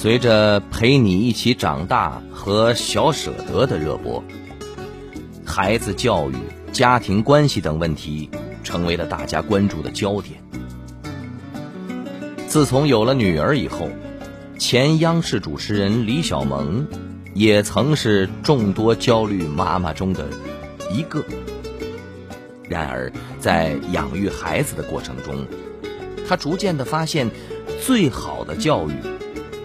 随着陪你一起长大和小舍得的热播，孩子教育、家庭关系等问题成为了大家关注的焦点。自从有了女儿以后，前央视主持人李小萌也曾是众多焦虑妈妈中的一个。然而，在养育孩子的过程中，她逐渐的发现，最好的教育。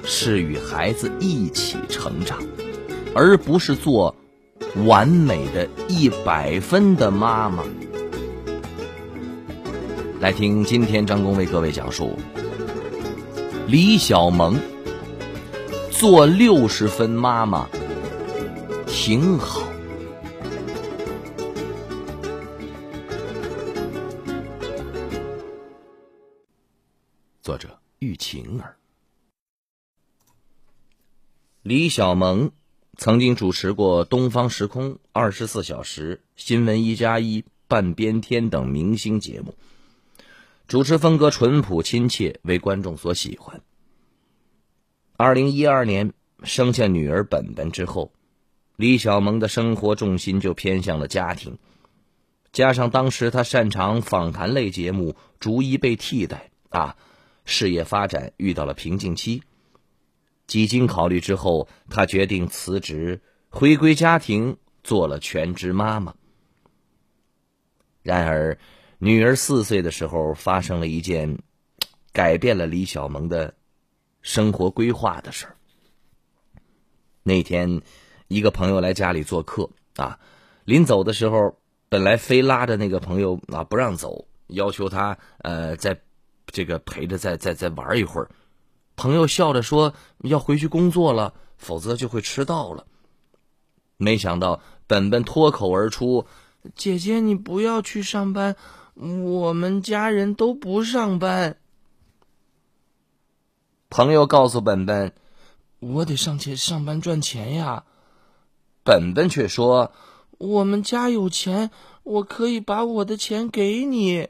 是与孩子一起成长，而不是做完美的一百分的妈妈。来听今天张工为各位讲述李小萌做六十分妈妈挺好。作者玉晴儿。李小萌曾经主持过《东方时空》《二十四小时》《新闻一加一》《半边天》等明星节目，主持风格淳朴亲切，为观众所喜欢。二零一二年生下女儿本本之后，李小萌的生活重心就偏向了家庭，加上当时她擅长访谈类节目，逐一被替代啊，事业发展遇到了瓶颈期。几经考虑之后，她决定辞职，回归家庭，做了全职妈妈。然而，女儿四岁的时候，发生了一件改变了李小萌的生活规划的事儿。那天，一个朋友来家里做客啊，临走的时候，本来非拉着那个朋友啊不让走，要求他呃在这个陪着再再再玩一会儿。朋友笑着说：“要回去工作了，否则就会迟到了。”没想到本本脱口而出：“姐姐，你不要去上班，我们家人都不上班。”朋友告诉本本：“我得上去上班赚钱呀。”本本却说：“我们家有钱，我可以把我的钱给你。”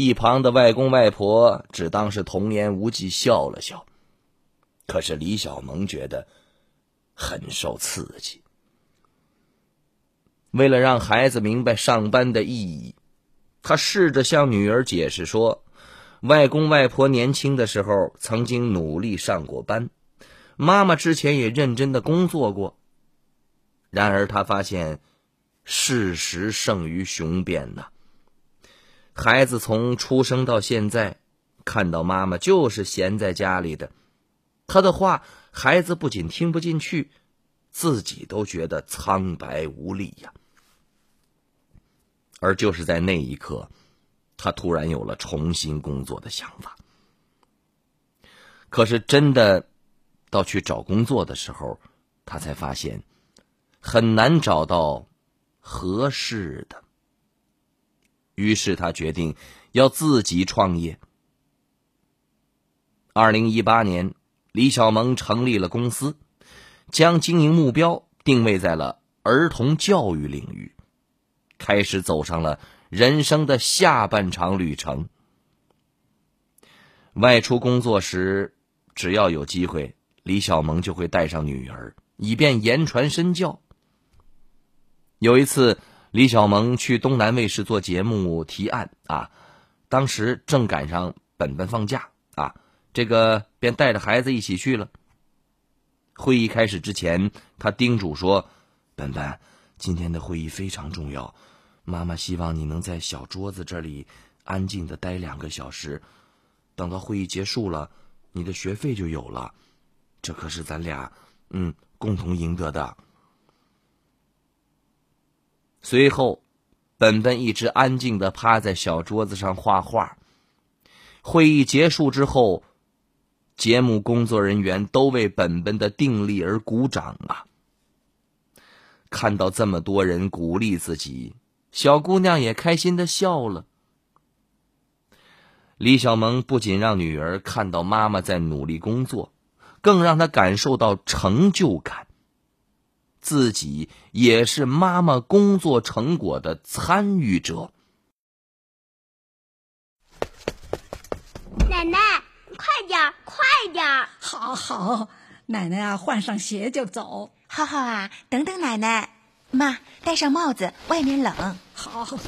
一旁的外公外婆只当是童言无忌，笑了笑。可是李小萌觉得很受刺激。为了让孩子明白上班的意义，他试着向女儿解释说：“外公外婆年轻的时候曾经努力上过班，妈妈之前也认真的工作过。”然而他发现，事实胜于雄辩呐。孩子从出生到现在，看到妈妈就是闲在家里的，他的话，孩子不仅听不进去，自己都觉得苍白无力呀。而就是在那一刻，他突然有了重新工作的想法。可是真的到去找工作的时候，他才发现很难找到合适的。于是他决定要自己创业。二零一八年，李小萌成立了公司，将经营目标定位在了儿童教育领域，开始走上了人生的下半场旅程。外出工作时，只要有机会，李小萌就会带上女儿，以便言传身教。有一次。李小萌去东南卫视做节目提案啊，当时正赶上本本放假啊，这个便带着孩子一起去了。会议开始之前，他叮嘱说：“本本，今天的会议非常重要，妈妈希望你能在小桌子这里安静的待两个小时，等到会议结束了，你的学费就有了，这可是咱俩嗯共同赢得的。”随后，本本一直安静的趴在小桌子上画画。会议结束之后，节目工作人员都为本本的定力而鼓掌啊！看到这么多人鼓励自己，小姑娘也开心的笑了。李小萌不仅让女儿看到妈妈在努力工作，更让她感受到成就感。自己也是妈妈工作成果的参与者。奶奶。快点儿，快点儿！好好，奶奶啊，换上鞋就走。浩浩啊，等等奶奶，妈，戴上帽子，外面冷。好。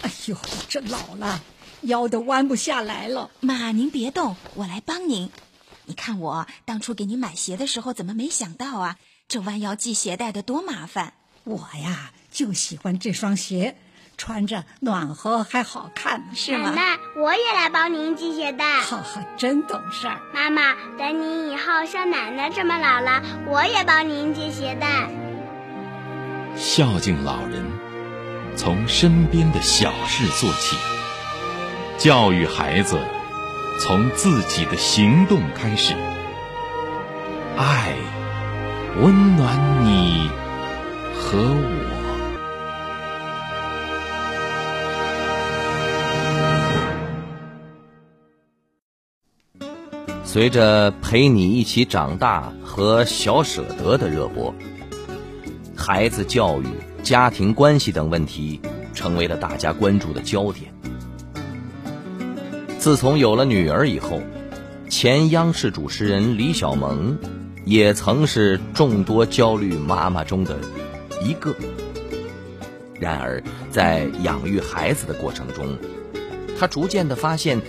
哎呦，这老了，腰都弯不下来了。妈，您别动，我来帮您。你看我当初给您买鞋的时候，怎么没想到啊？这弯腰系鞋带的多麻烦。我呀，就喜欢这双鞋。穿着暖和还好看，是吗？奶奶，我也来帮您系鞋带。哈哈，真懂事儿。妈妈，等你以后像奶奶这么老了，我也帮您系鞋带。孝敬老人，从身边的小事做起。教育孩子，从自己的行动开始。爱，温暖你和我。随着陪你一起长大和小舍得的热播，孩子教育、家庭关系等问题成为了大家关注的焦点。自从有了女儿以后，前央视主持人李小萌也曾是众多焦虑妈妈中的一个。然而，在养育孩子的过程中，她逐渐的发现，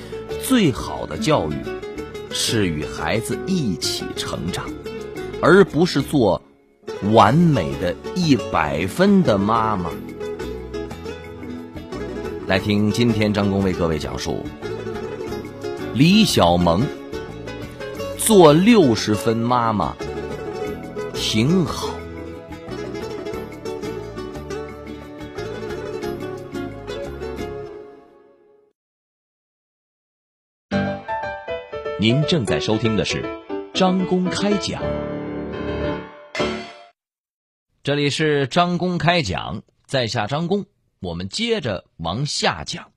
最好的教育。是与孩子一起成长，而不是做完美的一百分的妈妈。来听今天张工为各位讲述李小萌做六十分妈妈挺好。您正在收听的是张公开讲，这里是张公开讲，在下张公，我们接着往下讲。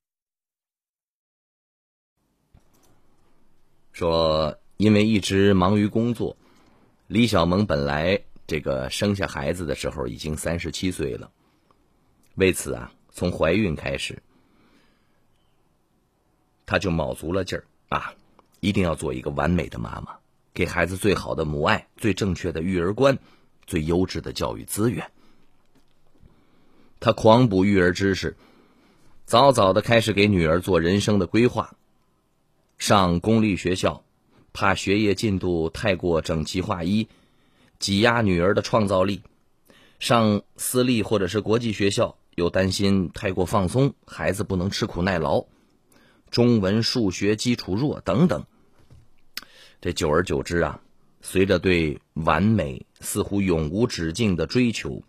说，因为一直忙于工作，李小萌本来这个生下孩子的时候已经三十七岁了，为此啊，从怀孕开始，她就卯足了劲儿啊。一定要做一个完美的妈妈，给孩子最好的母爱、最正确的育儿观、最优质的教育资源。他狂补育儿知识，早早的开始给女儿做人生的规划。上公立学校，怕学业进度太过整齐划一，挤压女儿的创造力；上私立或者是国际学校，又担心太过放松，孩子不能吃苦耐劳。中文、数学基础弱等等，这久而久之啊，随着对完美似乎永无止境的追求，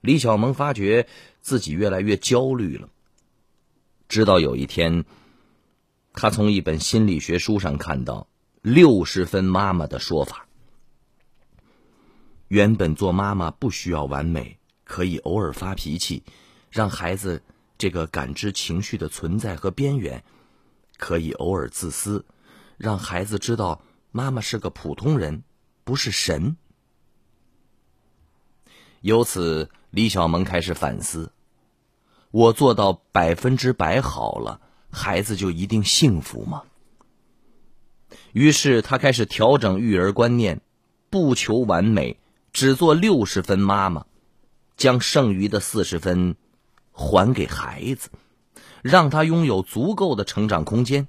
李小萌发觉自己越来越焦虑了。直到有一天，他从一本心理学书上看到“六十分妈妈”的说法。原本做妈妈不需要完美，可以偶尔发脾气，让孩子这个感知情绪的存在和边缘。可以偶尔自私，让孩子知道妈妈是个普通人，不是神。由此，李小萌开始反思：我做到百分之百好了，孩子就一定幸福吗？于是，他开始调整育儿观念，不求完美，只做六十分妈妈，将剩余的四十分还给孩子。让他拥有足够的成长空间。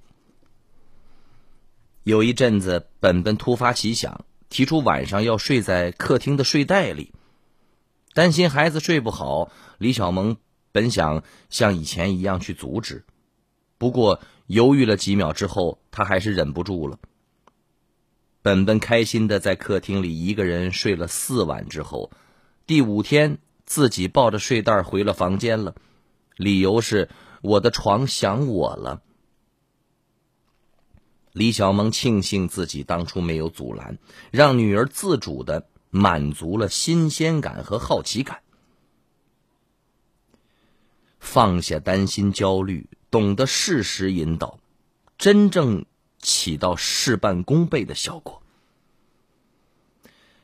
有一阵子，本本突发奇想，提出晚上要睡在客厅的睡袋里。担心孩子睡不好，李小萌本想像以前一样去阻止，不过犹豫了几秒之后，他还是忍不住了。本本开心的在客厅里一个人睡了四晚之后，第五天自己抱着睡袋回了房间了，理由是。我的床想我了。李小萌庆幸自己当初没有阻拦，让女儿自主的满足了新鲜感和好奇感，放下担心焦虑，懂得适时引导，真正起到事半功倍的效果。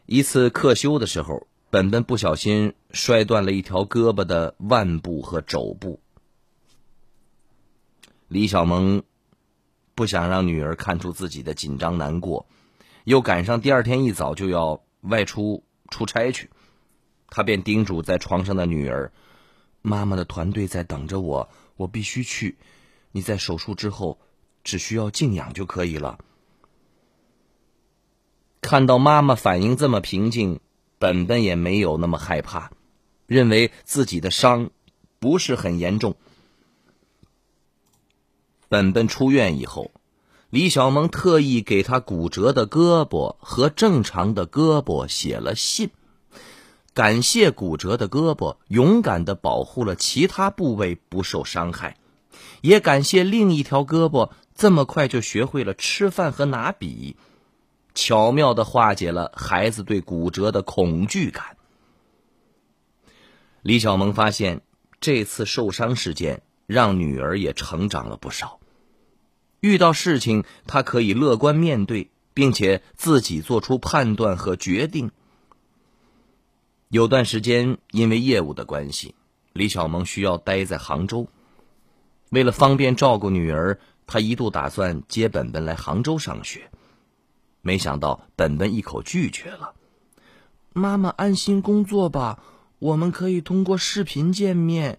一次课修的时候，本本不小心摔断了一条胳膊的腕部和肘部。李小萌不想让女儿看出自己的紧张难过，又赶上第二天一早就要外出出差去，他便叮嘱在床上的女儿：“妈妈的团队在等着我，我必须去。你在手术之后只需要静养就可以了。”看到妈妈反应这么平静，本本也没有那么害怕，认为自己的伤不是很严重。本本出院以后，李小萌特意给他骨折的胳膊和正常的胳膊写了信，感谢骨折的胳膊勇敢的保护了其他部位不受伤害，也感谢另一条胳膊这么快就学会了吃饭和拿笔，巧妙的化解了孩子对骨折的恐惧感。李小萌发现，这次受伤事件让女儿也成长了不少。遇到事情，她可以乐观面对，并且自己做出判断和决定。有段时间，因为业务的关系，李小萌需要待在杭州。为了方便照顾女儿，他一度打算接本本来杭州上学，没想到本本一口拒绝了。妈妈安心工作吧，我们可以通过视频见面，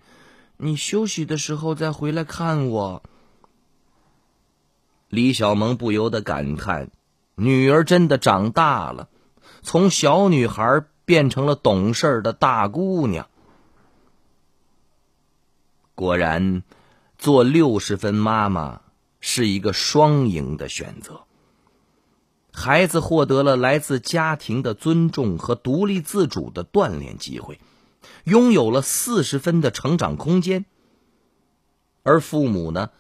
你休息的时候再回来看我。李小萌不由得感叹：“女儿真的长大了，从小女孩变成了懂事的大姑娘。”果然，做六十分妈妈是一个双赢的选择。孩子获得了来自家庭的尊重和独立自主的锻炼机会，拥有了四十分的成长空间，而父母呢，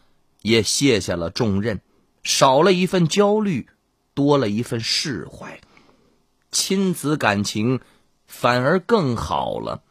也卸下了重任。少了一份焦虑，多了一份释怀，亲子感情反而更好了。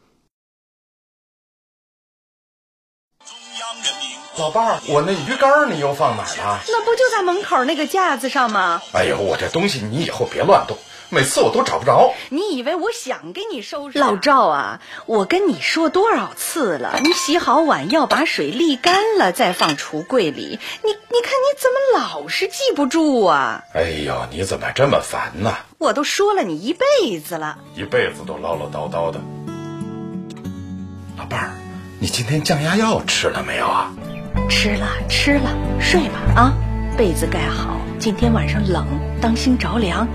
老伴儿，我那鱼竿你又放哪儿了？那不就在门口那个架子上吗？哎呦，我这东西你以后别乱动。每次我都找不着，你以为我想给你收拾？老赵啊，我跟你说多少次了，你洗好碗要把水沥干了再放橱柜里。你你看你怎么老是记不住啊？哎呦，你怎么这么烦呢？我都说了你一辈子了，一辈子都唠唠叨叨的。老伴儿，你今天降压药吃了没有啊？吃了吃了，睡吧啊，被子盖好，今天晚上冷，当心着凉。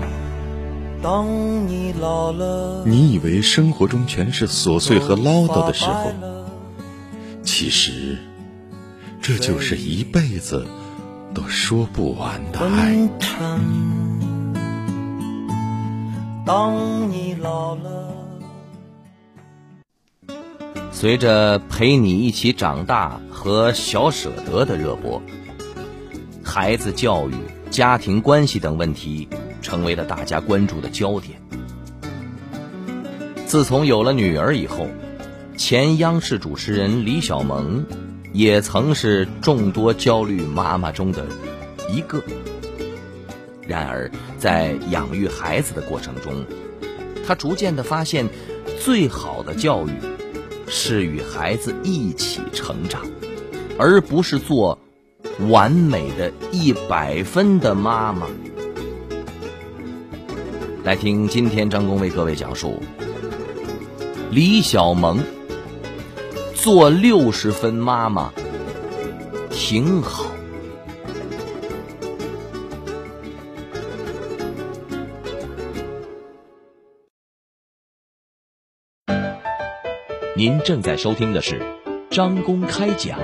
当你老了，你以为生活中全是琐碎和唠叨的时候，其实这就是一辈子都说不完的爱。当你老了，随着陪你一起长大和小舍得的热播，孩子教育、家庭关系等问题。成为了大家关注的焦点。自从有了女儿以后，前央视主持人李小萌也曾是众多焦虑妈妈中的一个。然而，在养育孩子的过程中，她逐渐的发现，最好的教育是与孩子一起成长，而不是做完美的一百分的妈妈。来听今天张工为各位讲述李小萌做六十分妈妈挺好。您正在收听的是张公开讲，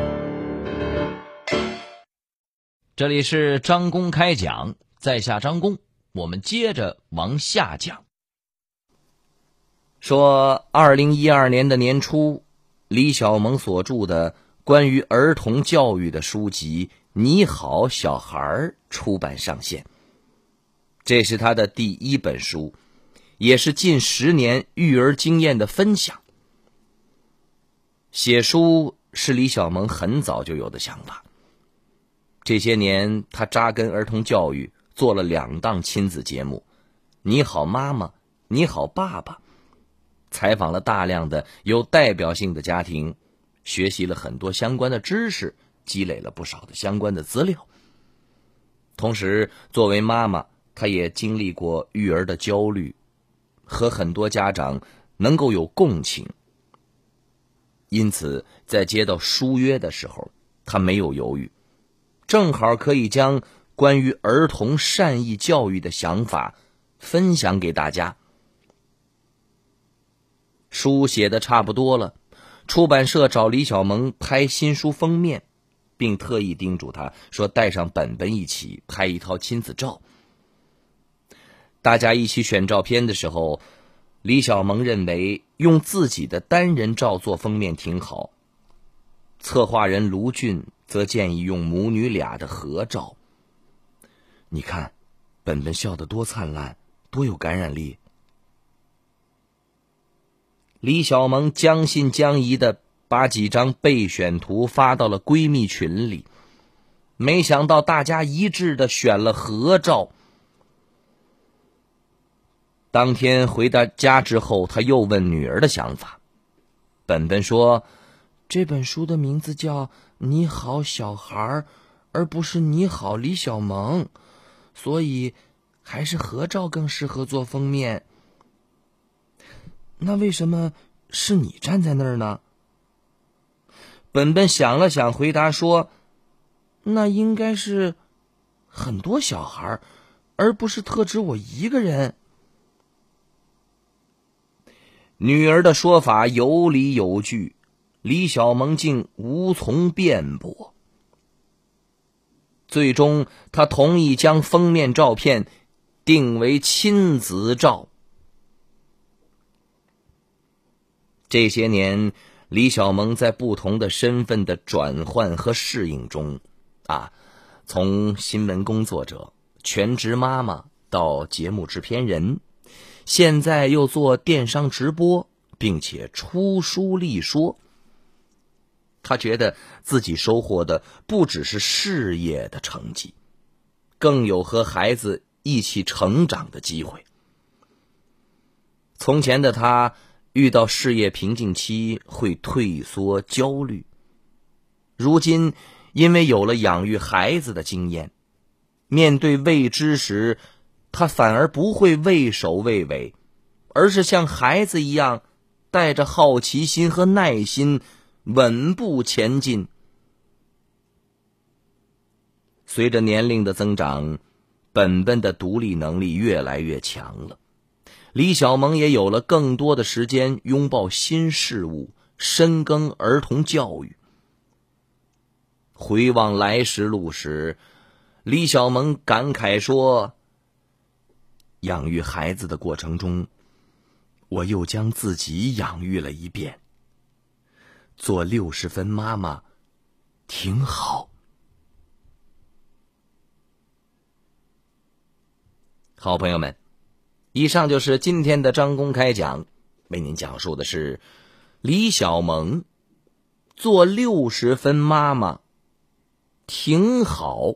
这里是张公开讲，在下张工。我们接着往下讲。说，二零一二年的年初，李小萌所著的关于儿童教育的书籍《你好，小孩》出版上线。这是他的第一本书，也是近十年育儿经验的分享。写书是李小萌很早就有的想法。这些年，他扎根儿童教育，做了两档亲子节目，《你好妈妈》《你好爸爸》，采访了大量的有代表性的家庭，学习了很多相关的知识，积累了不少的相关的资料。同时，作为妈妈。她也经历过育儿的焦虑，和很多家长能够有共情，因此在接到书约的时候，他没有犹豫，正好可以将关于儿童善意教育的想法分享给大家。书写的差不多了，出版社找李小萌拍新书封面，并特意叮嘱他说：“带上本本一起拍一套亲子照。”大家一起选照片的时候，李小萌认为用自己的单人照做封面挺好。策划人卢俊则建议用母女俩的合照。你看，本本笑得多灿烂，多有感染力。李小萌将信将疑的把几张备选图发到了闺蜜群里，没想到大家一致的选了合照。当天回到家之后，他又问女儿的想法。本本说：“这本书的名字叫《你好，小孩儿》，而不是《你好，李小萌》，所以还是合照更适合做封面。”那为什么是你站在那儿呢？本本想了想，回答说：“那应该是很多小孩而不是特指我一个人。”女儿的说法有理有据，李小萌竟无从辩驳。最终，他同意将封面照片定为亲子照。这些年，李小萌在不同的身份的转换和适应中，啊，从新闻工作者、全职妈妈到节目制片人。现在又做电商直播，并且出书立说。他觉得自己收获的不只是事业的成绩，更有和孩子一起成长的机会。从前的他遇到事业瓶颈期会退缩焦虑，如今因为有了养育孩子的经验，面对未知时。他反而不会畏首畏尾，而是像孩子一样，带着好奇心和耐心，稳步前进。随着年龄的增长，本本的独立能力越来越强了，李小萌也有了更多的时间拥抱新事物，深耕儿童教育。回望来时路时，李小萌感慨说。养育孩子的过程中，我又将自己养育了一遍。做六十分妈妈，挺好。好朋友们，以上就是今天的张公开讲，为您讲述的是李小萌做六十分妈妈，挺好。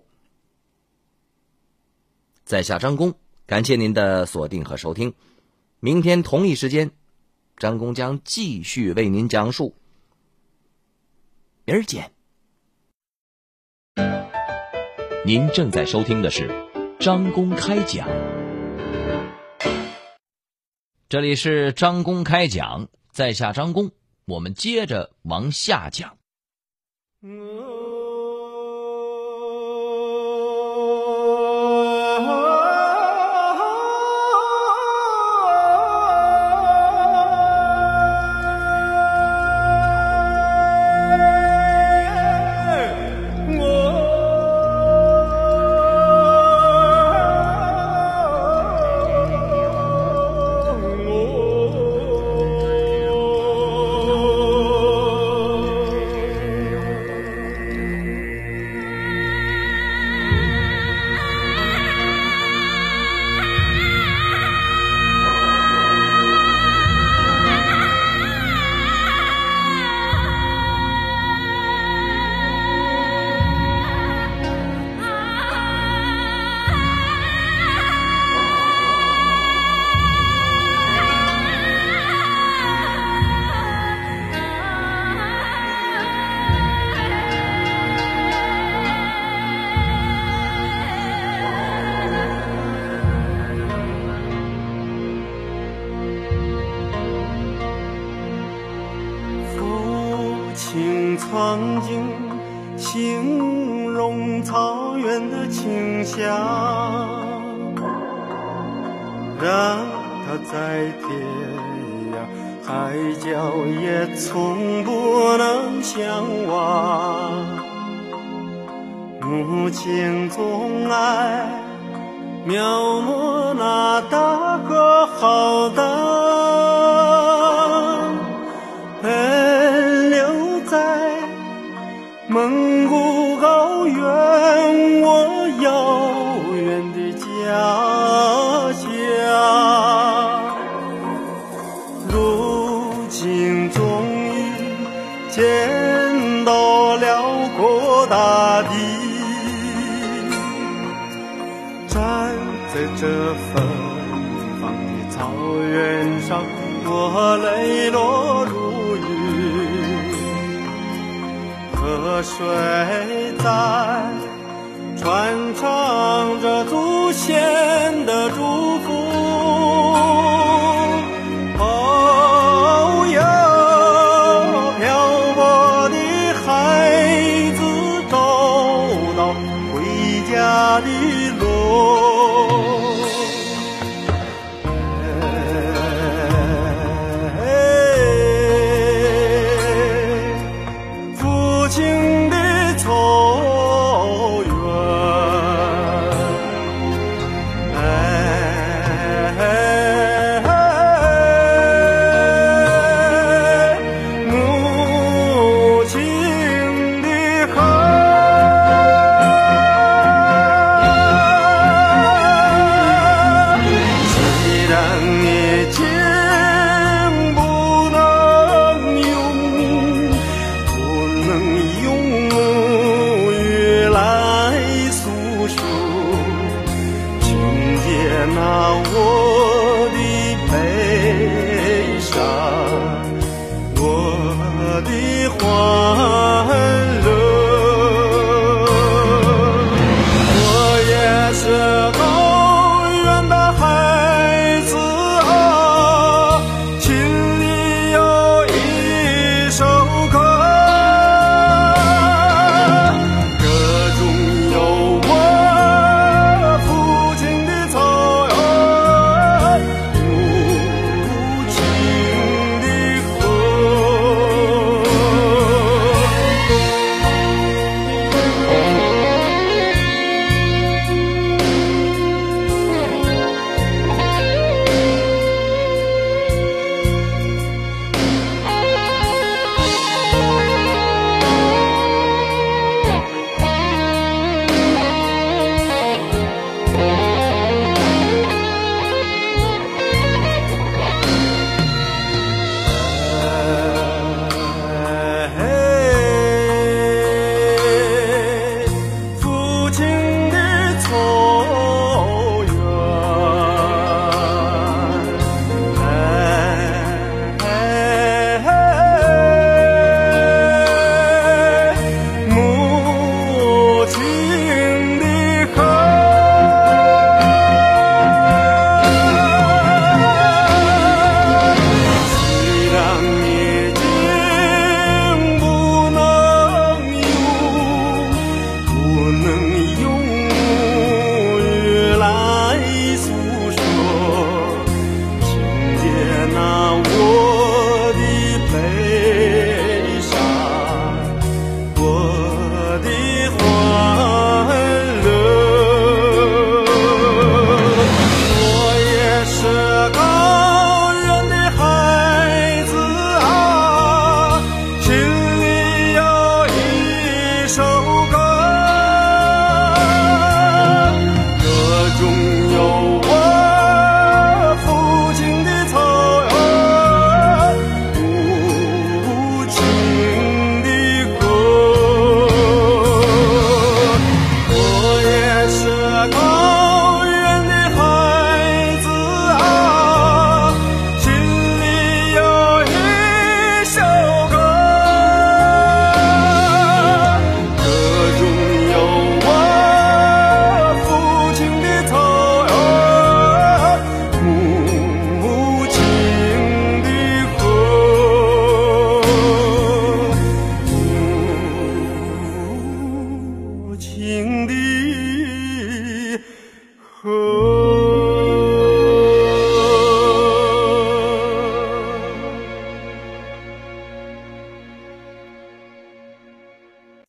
在下张工。感谢您的锁定和收听，明天同一时间，张工将继续为您讲述。明儿见。您正在收听的是张公开讲，这里是张公开讲，在下张工，我们接着往下讲。